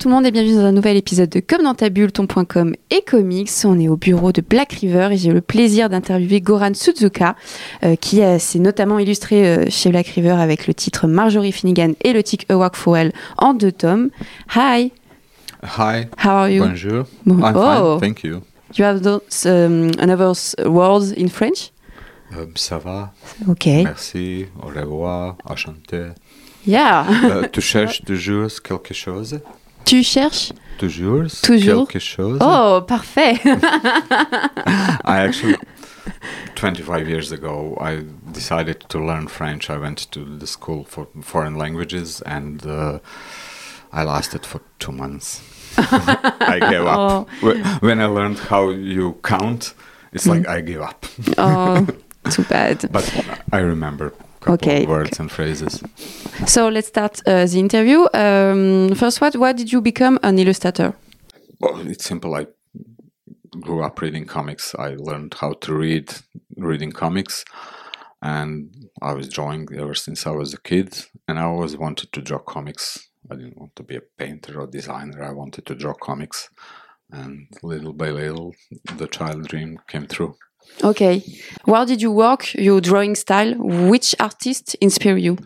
Bonjour tout le monde et bienvenue dans un nouvel épisode de Comme dans ta bulle, ton.com et comics. On est au bureau de Black River et j'ai le plaisir d'interviewer Goran Suzuka, euh, qui euh, s'est notamment illustré euh, chez Black River avec le titre Marjorie Finnegan et le titre A Walk for en deux tomes. Hi, Hi. how are you? Bonjour. Bon- I'm oh. fine, thank you. You have those um, another words in French? Euh, ça va, Okay. merci, au revoir, enchanté. Yeah. Tu cherches toujours quelque chose? Tu cherches? Toujours, Toujours. quelque chose Oh, parfait. I actually, 25 years ago, I decided to learn French. I went to the school for foreign languages and uh, I lasted for two months. I gave up. Wh- When I learned how you count, it's like I give up. oh, too bad. But I remember Okay. words and phrases. So let's start uh, the interview. Um, first, what? Why did you become an illustrator? Well, it's simple. I grew up reading comics. I learned how to read reading comics, and I was drawing ever since I was a kid. And I always wanted to draw comics. I didn't want to be a painter or designer. I wanted to draw comics, and little by little, the child dream came true. Okay. Where did you work your drawing style? Which artist inspire you?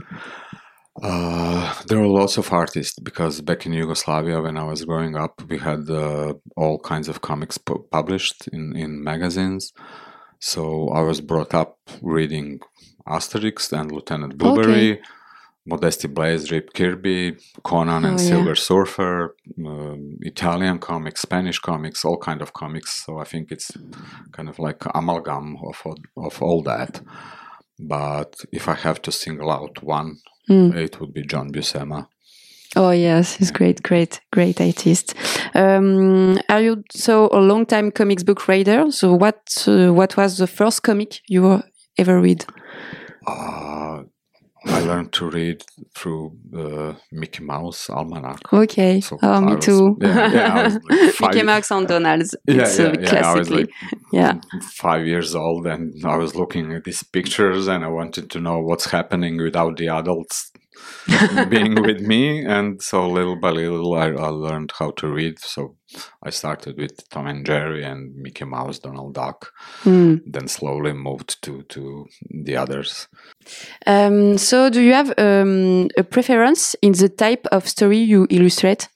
Uh, there are lots of artists because back in Yugoslavia, when I was growing up, we had uh, all kinds of comics pu- published in, in magazines. So I was brought up reading Asterix and Lieutenant Blueberry, Modesty Blaise, Rip Kirby, Conan and Oh, yeah. Silver Surfer, um, Italian comics, Spanish comics, all kind of comics. So I think it's kind of like amalgam of all- of all that. But if I have to single out one, Hmm. it would be John Buscema. Oh yes, he's great, great, great artist. Um, are you so a long time comics book reader? So what? Uh, what was the first comic you ever read? Uh, I learned to read through the Mickey Mouse Almanac. Okay. So oh, I me was- too. yeah, yeah, like Mickey Mouse and Donald's. Yeah, it's yeah, yeah. I was like yeah. five years old, and I was looking at these pictures, and I wanted to know what's happening without the adults being with me. And so little by little, I, I learned how to read. So I started with Tom and Jerry and Mickey Mouse, Donald Duck. Hmm. Then slowly moved to to the others. Um, so, do you have um, a preference in the type of story you illustrate?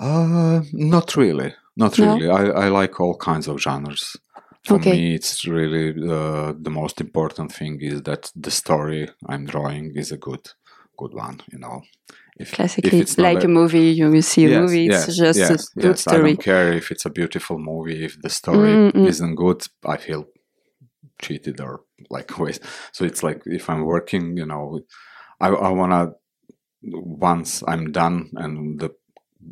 Uh, not really. Not No? really. I, I like all kinds of genres. For Okay. me, it's really uh, the most important thing is that the story I'm drawing is a good, good one. You know, if, if it's like a movie, you see a Yes, movie. It's yes, just yes, a good yes. I story. don't care if it's a beautiful movie. If the story Mm, mm. isn't good, I feel cheated or like waste. So it's like if I'm working, you know, I, I wanna once I'm done and the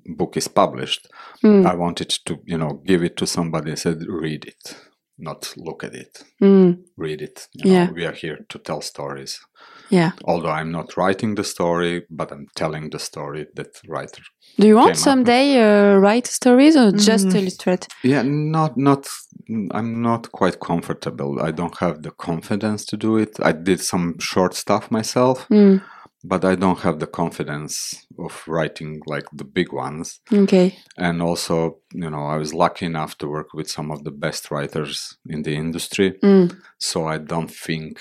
book is published, Mm, I wanted to, you know, give it to somebody and said, read it, not look at it. mm, Read it. You Yeah. know, we are here to tell stories. yeah. Although I'm not writing the story, but I'm telling the story that writer Do you want came up with. someday uh, write stories or just Mm. illustrate? Yeah, not not. I'm not quite comfortable. I don't have the confidence to do it. I did some short stuff myself, Mm, but I don't have the confidence of writing like the big ones. okay. And also, you know, I was lucky enough to work with some of the best writers in the industry, Mm, so I don't think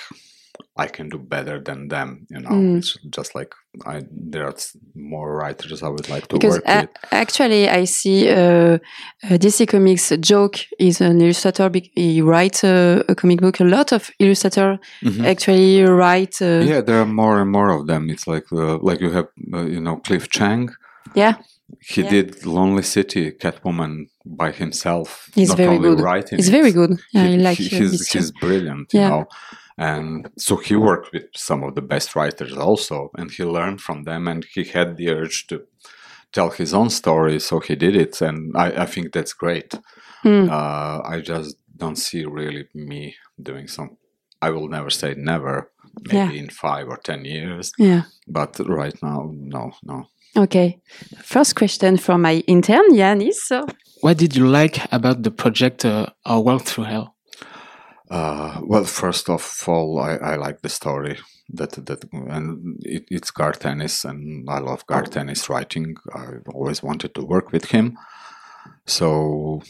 I can do better than them. You know, Mm. it's just like I there are more writers I would like to because work a- with. actually, I see uh, uh, DC Comics. Jock is an illustrator. He writes a, a comic book. A lot of illustrators Mhm. actually write. Uh, yeah there are more and more of them it's like uh, like you have uh, you know Cliff Chiang yeah. he Yeah. did lonely city catwoman by himself He's not very good. writing it, very good. Yeah, I like he- uh, he's, he's brilliant you Yeah. know and so he worked with some of the best writers also and he learned from them and he had the urge to tell his own story so he did it and i, I think that's great Mm. uh, i just don't see really me doing some i will never say never maybe in five or ten years Yeah. but right now no no Okay. First question from my intern, Yanis. So, What did you like about the project uh, Our Walk Through Hell? Uh, well first of all I, I like the story that that and it, it's Ennis, and I love Garth Ennis writing. I always wanted to work with him. So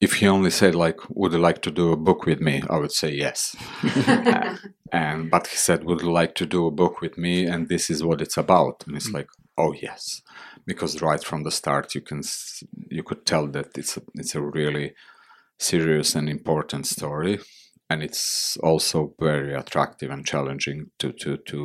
if he only said like, "Would you like to do a book with me?" I would say yes. And but he said, "Would you like to do a book with me?" And this is what it's about. And it's like, oh yes, because right from the start you can you could tell that it's a, it's a really serious and important story, and it's also very attractive and challenging to to to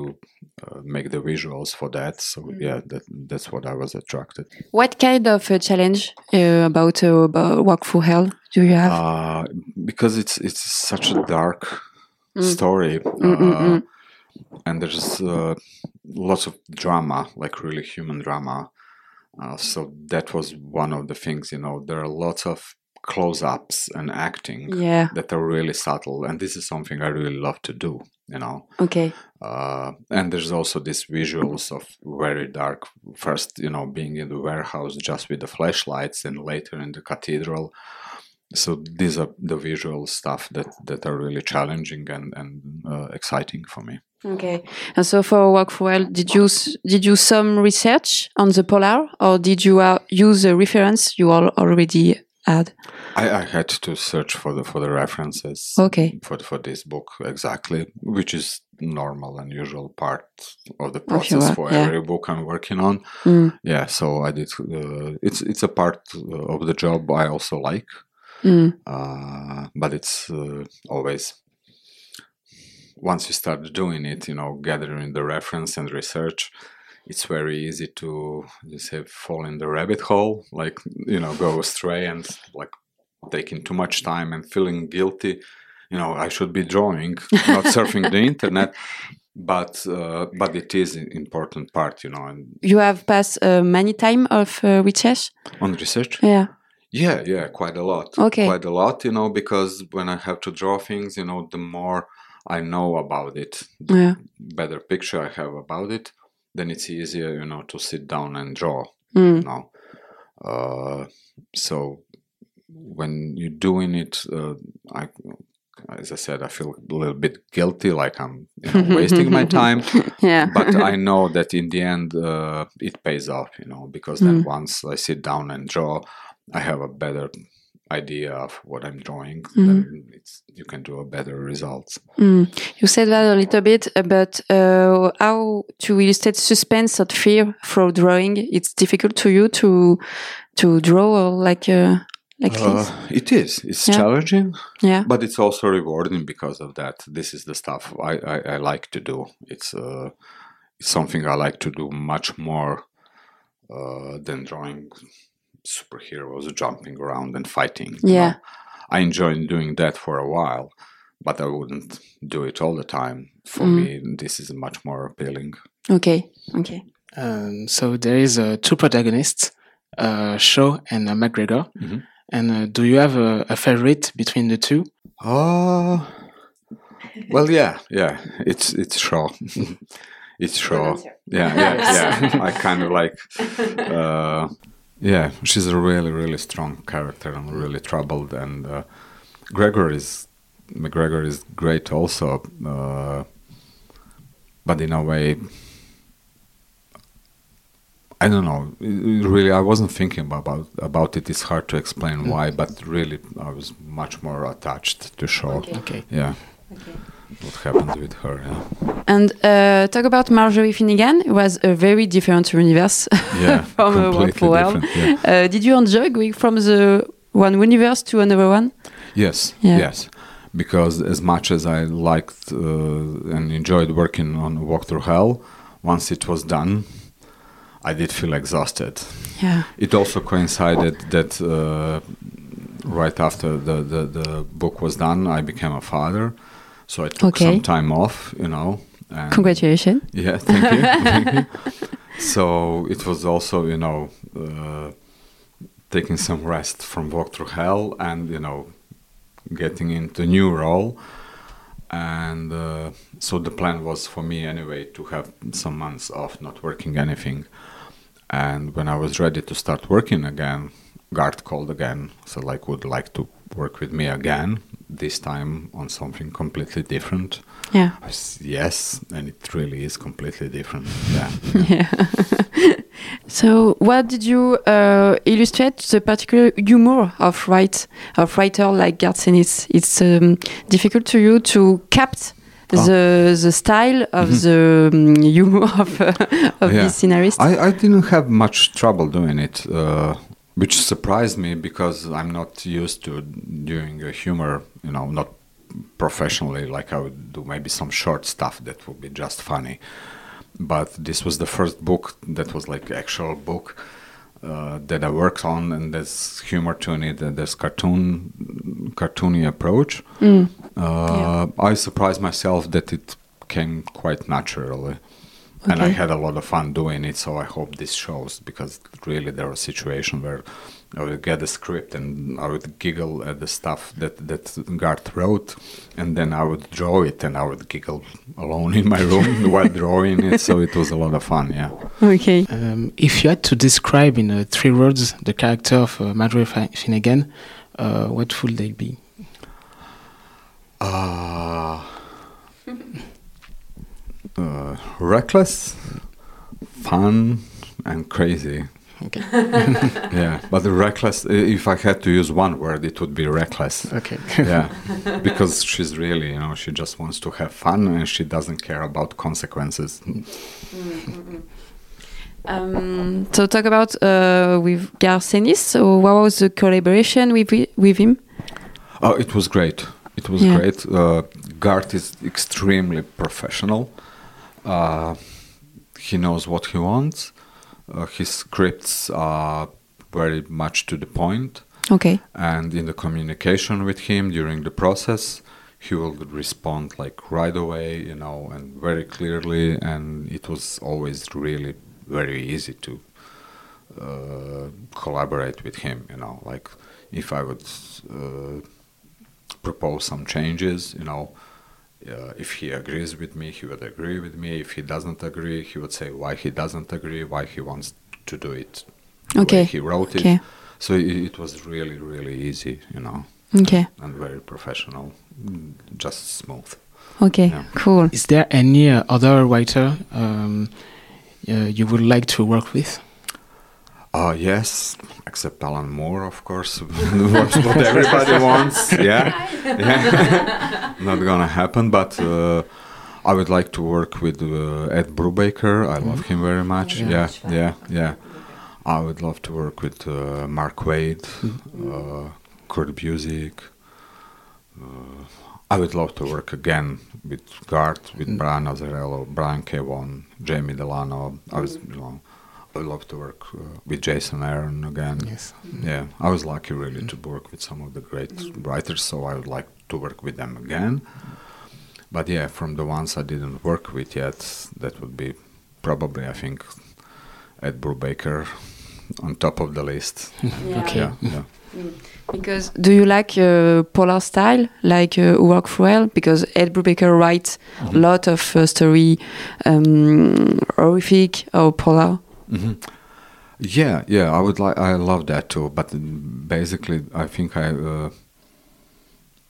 uh, make the visuals for that. So yeah, that that's what I was attracted. What kind of uh, challenge uh, about, uh, about Walk Through Hell do you have? uh, because it's it's such a dark Mm. story Mm, mm, uh, mm. and there's uh, lots of drama like really human drama uh, so that was one of the things you know there are lots of close-ups and acting yeah. that are really subtle and this is something i really love to do you know Okay. uh, and there's also these visuals of very dark first you know being in the warehouse just with the flashlights and later in the cathedral so these are the visual stuff that that are really challenging and and uh, exciting for me Okay. And so for Walk Through Hell, did you did you some research on the polar, or did you uh, use a reference you all already had? I, I had to search for the for the references Okay. for for this book exactly, which is normal and usual part of the process for yeah. every book I'm working on. Mm. Yeah, so I did. Uh, it's it's a part uh, of the job I also like, Mm. uh, but it's uh, always once you start doing it, you know, gathering the reference and research. It's very easy to you say fall in the rabbit hole, like you know, go astray and like taking too much time and feeling guilty. You know, I should be drawing, not surfing the internet. But uh, but it is an important part, you know, and You have passed uh, many time of uh, research. on research. Yeah. Yeah, yeah, quite a lot. Okay. Quite a lot, you know, because when I have to draw things, you know, the more I know about it, the Yeah. better picture I have about it, then it's easier, you know, to sit down and draw, Mm. you know. Uh, so when you're doing it, uh, I, as I said, I feel a little bit guilty, like I'm you know, wasting my time Yeah. but I know that in the end uh, it pays off, you know, because then Mm. once I sit down and draw, I have a better idea of what I'm drawing. Mhm. Then it's, you can do a better results. Mm. You said that a little bit, uh, but uh, how to illustrate suspense or fear through drawing? It's difficult to you to to draw like uh, like this. Uh, it is. It's Yeah. challenging, Yeah. but it's also rewarding because of that. This is the stuff I, I, I like to do. It's uh, it's something I like to do much more uh, than drawing superheroes jumping around and fighting. you Yeah. know. I enjoyed doing that for a while, but I wouldn't do it all the time. For Mm. me, this is much more appealing. Okay. Okay. Um, so there is uh, two protagonists, uh, Shaw and uh, McGregor. Mhm. And uh, do you have a, a favorite between the two? Oh, well, yeah, yeah. It's it's Shaw. it's Shaw. Yeah, yeah, yeah. I kind of like. Uh, yeah, she's a really, really strong character and really troubled. And uh, Gregor is McGregor is great also, uh, but in a way, I don't know. Really, I wasn't thinking about about it. It's hard to explain why, but really, I was much more attached to Shaw. Okay. Okay. Yeah. What happened with her? Yeah. And uh, talk about Marjorie Finnegan. It was a very different universe Yeah. from uh, Walk completely for. Yeah. Uh, did you enjoy going from the one universe to another one? Yes. Yeah. Yes. Because as much as I liked uh, and enjoyed working on Walk Through Hell, once it was done, I did feel exhausted. Yeah. It also coincided that uh, right after the, the, the book was done, I became a father. So I took Okay. some time off, you know. And Congratulations. Yeah, thank you. thank you. So it was also, you know, uh, taking some rest from Walk Through Hell and, you know, getting into new role. And uh, so the plan was for me anyway to have some months off, not working anything. And when I was ready to start working again, Garth called again. So like, would like to work with me again? This time on something completely different. Yeah. I s- yes, and it really is completely different. Yeah. yeah. so, what did you uh, illustrate the particular humor of write of writer like Garth Ennis? It's um, difficult to you to capt Oh. the the style of Mhm. the um, humor of uh, of Yeah. this scenarist. I, I didn't have much trouble doing it, uh, which surprised me because I'm not used to doing a humor, you know, not professionally like I would do maybe some short stuff that would be just funny. But this was the first book that was like actual book uh, that I worked on, and there's humor to it, and there's cartoon, cartoony approach. Mm. Uh, I surprised myself that it came quite naturally. And I had a lot of fun doing it, so I hope this shows because really there was a situation where I would get a script and I would giggle at the stuff that, that Garth wrote, and then I would draw it and I would giggle alone in my room while drawing it, so it was a lot of fun, yeah. Okay. Um, if you had to describe in uh, three words the character of uh, Marjorie Fi- Finnegan, uh, what would they be? Uh, uh, reckless, fun, and crazy. Okay. yeah, but the reckless. If I had to use one word, it would be reckless. Okay. yeah, because she's really, you know, she just wants to have fun and she doesn't care about consequences. Um, so talk about uh, with Garth Ennis. So what was the collaboration with with him? Oh, it was great. It was Yeah. great. Uh, Garth is extremely professional. Uh, he knows what he wants. Uh, his scripts are very much to the point. Okay. and in the communication with him during the process he will respond like right away you know and very clearly and it was always really very easy to uh, collaborate with him you know like if i would uh, propose some changes you know uh, if he agrees with me he would agree with me if he doesn't agree he would say why he doesn't agree why he wants to do it the way Okay. he wrote it so it, it was really, really easy, you know, Okay. and very professional, just smooth. Okay. Yeah. Cool. Is there any uh, other writer um, uh, you would like to work with? Uh, yes, except Alan Moore, of course, what, what everybody wants. Yeah, yeah. not gonna happen. But uh, I would like to work with uh, Ed Brubaker. I love him very much. Yeah. Yeah, yeah, yeah. I would love to work with uh, Mark Waid, uh, Kurt Busiek. Uh, I would love to work again with Garth, with Mm. Brian Azzarello, Brian K. Vaughan, Jamie Delano. I was, you know, I would love to work uh, with Jason Aaron again. Yes. Yeah, I was lucky really to work with some of the great writers, so I would like to work with them again. But yeah, from the ones I didn't work with yet, that would be probably, I think, Ed Brubaker on top of the list. Okay. Yeah, yeah. Because do you like uh, polar style, like uh, work well? Because Ed Brubaker writes a lot of uh, story, um, horrific or polar. Hmm Yeah, yeah, I would like. I love that too. But basically, I think I, uh,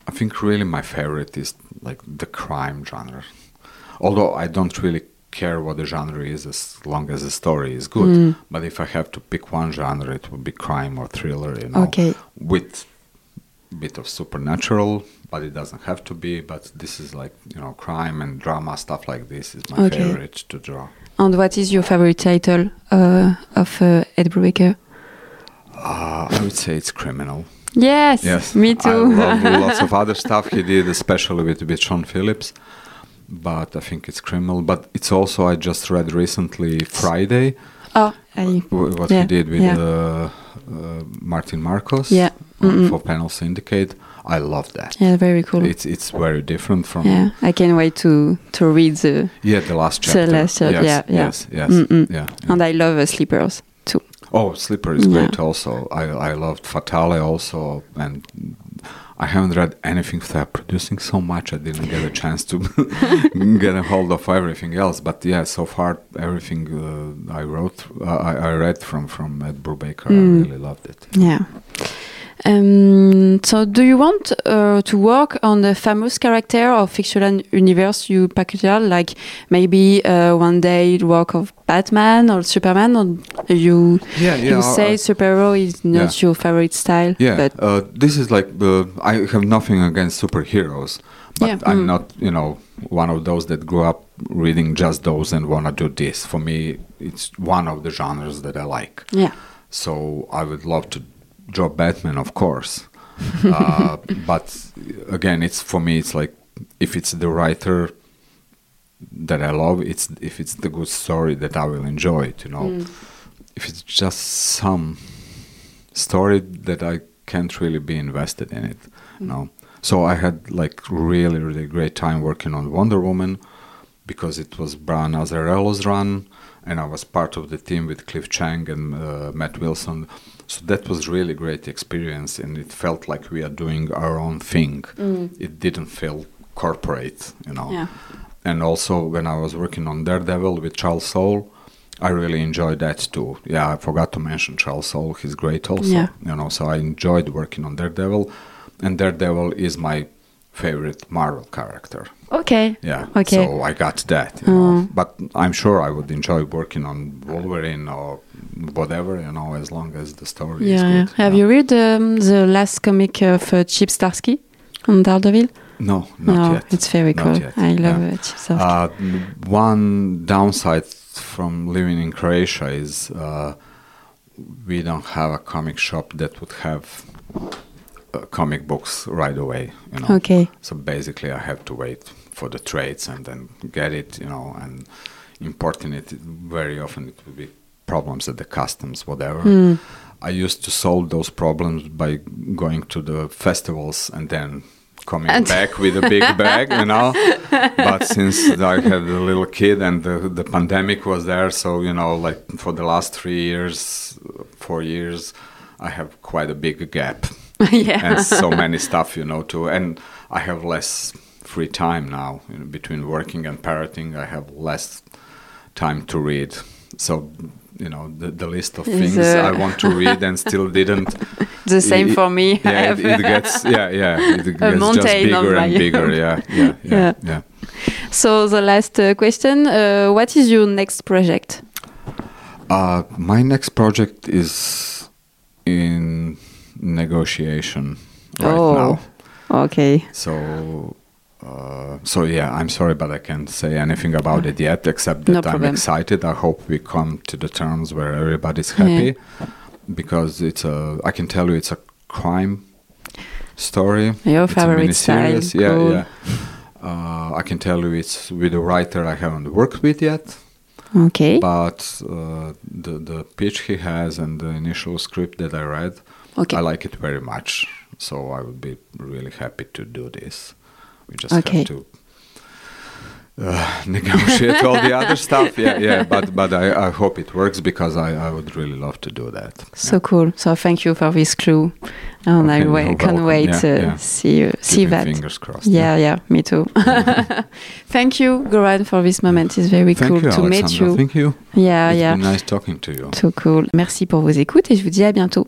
I think really my favorite is like the crime genre. Although I don't really care what the genre is as long as the story is good. Mm. But if I have to pick one genre, it would be crime or thriller. You know, Okay. with bit of supernatural, but it doesn't have to be. But this is like you know, crime and drama stuff like this is my Okay. favorite to draw. And what is your favorite title uh, of uh, Ed Brubaker? Uh, I would say it's criminal. Yes, Yes, me too. I love lots of other stuff he did, especially with with Sean Phillips. But I think it's criminal. But it's also I just read recently Friday oh, I, what Yeah, he did with yeah. uh, uh, Martin Marcos Yeah, mm-mm. for Panel Syndicate. I love that. yeah, very cool. It's it's very different from yeah, I can't wait to to read the. yeah, the last chapter. The chapter. last chap- yes, yeah, yeah. yes, yes, yeah, yeah. And I love uh, Sleepers too. Oh, Sleeper is great also. I, I loved Fatale also, and I haven't read anything they're producing so much. I didn't get a chance to get a hold of everything else. But yeah, so far everything uh, I wrote, uh, I, I read from from Ed Brubaker, Mm. I really loved it. Yeah. Um, so, do you want uh, to work on the famous character of fictional universe you package out, like maybe uh, one day work of Batman or Superman, or you Yeah, yeah. you say I- superhero is not your favorite style? Yeah, but uh, this is like uh, I have nothing against superheroes, but Yeah, I'm mm. not, you know, one of those that grew up reading just those and wanna do this. For me, it's one of the genres that I like. yeah, So I would love to draw Batman, of course. uh, but again, it's for me. It's like if it's the writer that I love, it's if it's the good story that I will enjoy it. You know, Mm. if it's just some story that I can't really be invested in it. No. So I had like really really great time working on Wonder Woman because it was Brian Azzarello's run, and I was part of the team with Cliff Chiang and uh, Matt Wilson. So that was really great experience, and it felt like we are doing our own thing. It didn't feel corporate, you know. yeah, And also when I was working on Daredevil with Charles Soule, I really enjoyed that too. Yeah, I forgot to mention Charles Soule. He's great also. Yeah. You know, so I enjoyed working on Daredevil, and Daredevil is my favorite Marvel character. okay, Yeah. Okay. So I got that. You know. Mm. But I'm sure I would enjoy working on Wolverine or whatever, you know, as long as the story is yeah. yeah. good. Have Yeah. you read um, the last comic of uh, Chip Zdarsky on Daredevil? No, not no, yet. it's very Not cool. yet. I love Yeah. Chip Uh, one downside from living in Croatia is uh, we don't have a comic shop that would have comic books right away. You know. okay, So basically, I have to wait for the trades and then get it. You know, and importing it very often it would be problems at the customs, whatever. Mm. I used to solve those problems by going to the festivals and then coming And- back with a big bag, you know. But since I had a little kid and the, the pandemic was there, so you know, like for the last three years, four years, I have quite a big gap yeah. and so many stuff, you know, too. And I have less free time now you know, between working and parroting. I have less time to read. So, you know, the, the list of things uh, I want to read and still didn't. the same it- for me. Yeah, it, it gets yeah, yeah, it gets just bigger and bigger. Yeah, yeah, yeah, Yeah. yeah. So the last uh, question: uh, What is your next project? Uh, my next project is in negotiation right Oh. now. Okay. So, uh, so yeah, I'm sorry, but I can't say anything about it yet, except that No I'm problem. excited. I hope we come to the terms where everybody's happy, because it's a. I can tell you, it's a crime story. Your It's favorite style. Yeah, Cool. yeah. Uh, I can tell you, it's with a writer I haven't worked with yet, Okay. but uh, the the pitch he has and the initial script that I read, Okay. I like it very much. So I would be really happy to do this. We just Okay. have to uh, negotiate all the other stuff. Yeah, yeah. But but I, I hope it works because I, I would really love to do that. So cool. So thank you for this clue, and I Okay, wa- you're can't wait Yeah, to yeah. see you, see that. Fingers crossed. Yeah, yeah, me too. Thank you, Goran, for this moment. It's very Thank cool you, to meet you. Thank you. Yeah, It's yeah. been nice talking to you. So cool. Merci pour vos écoutes et je vous dis à bientôt.